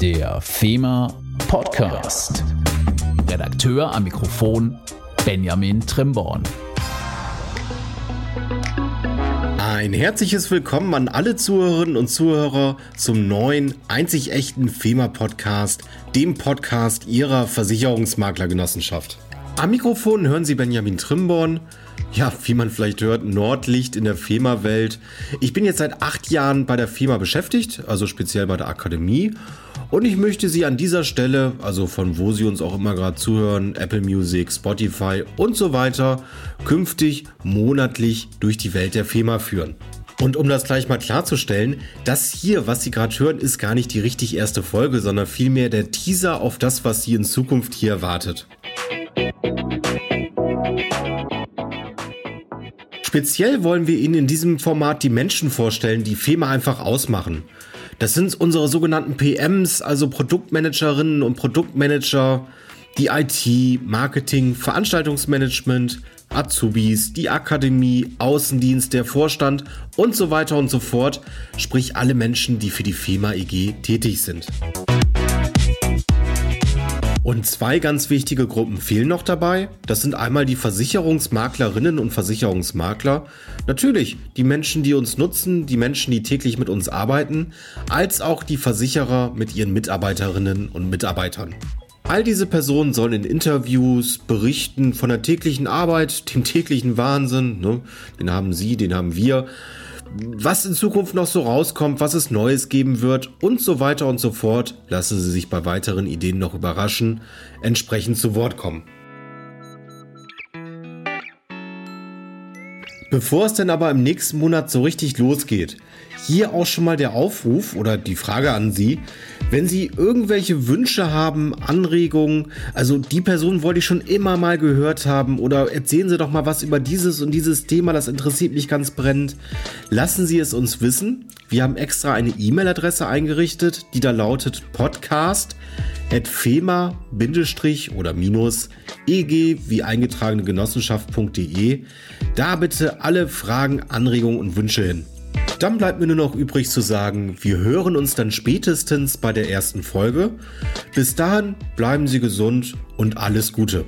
Der FEMA Podcast. Redakteur am Mikrofon Benjamin Trimborn. Ein herzliches Willkommen an alle Zuhörerinnen und Zuhörer zum neuen, einzig echten FEMA-Podcast, dem Podcast Ihrer Versicherungsmaklergenossenschaft. Am Mikrofon hören Sie Benjamin Trimborn. Ja, wie man vielleicht hört, Nordlicht in der FEMA-Welt. Ich bin jetzt seit acht Jahren bei der FEMA beschäftigt, also speziell bei der Akademie. Und ich möchte Sie an dieser Stelle, also von wo Sie uns auch immer gerade zuhören, Apple Music, Spotify und so weiter, künftig monatlich durch die Welt der FEMA führen. Und um das gleich mal klarzustellen, das hier, was Sie gerade hören, ist gar nicht die richtig erste Folge, sondern vielmehr der Teaser auf das, was Sie in Zukunft hier erwartet. Speziell wollen wir Ihnen in diesem Format die Menschen vorstellen, die FEMA einfach ausmachen. Das sind unsere sogenannten PMs, also Produktmanagerinnen und Produktmanager, die IT, Marketing, Veranstaltungsmanagement, Azubis, die Akademie, Außendienst, der Vorstand und so weiter und so fort, sprich alle Menschen, die für die FEMA EG tätig sind. Und zwei ganz wichtige Gruppen fehlen noch dabei. Das sind einmal die Versicherungsmaklerinnen und Versicherungsmakler. Natürlich die Menschen, die uns nutzen, die Menschen, die täglich mit uns arbeiten, als auch die Versicherer mit ihren Mitarbeiterinnen und Mitarbeitern. All diese Personen sollen in Interviews berichten von der täglichen Arbeit, dem täglichen Wahnsinn. Ne? Den haben sie, den haben wir was in Zukunft noch so rauskommt, was es Neues geben wird und so weiter und so fort, lassen Sie sich bei weiteren Ideen noch überraschen, entsprechend zu Wort kommen. Bevor es denn aber im nächsten Monat so richtig losgeht, hier auch schon mal der Aufruf oder die Frage an Sie. Wenn Sie irgendwelche Wünsche haben, Anregungen, also die Person wollte ich schon immer mal gehört haben oder erzählen Sie doch mal was über dieses und dieses Thema, das interessiert mich ganz brennend. Lassen Sie es uns wissen. Wir haben extra eine E-Mail-Adresse eingerichtet, die da lautet podcast at fema oder minus eg wie eingetragene Genossenschaft.de. Da bitte alle Fragen, Anregungen und Wünsche hin. Dann bleibt mir nur noch übrig zu sagen, wir hören uns dann spätestens bei der ersten Folge. Bis dahin bleiben Sie gesund und alles Gute.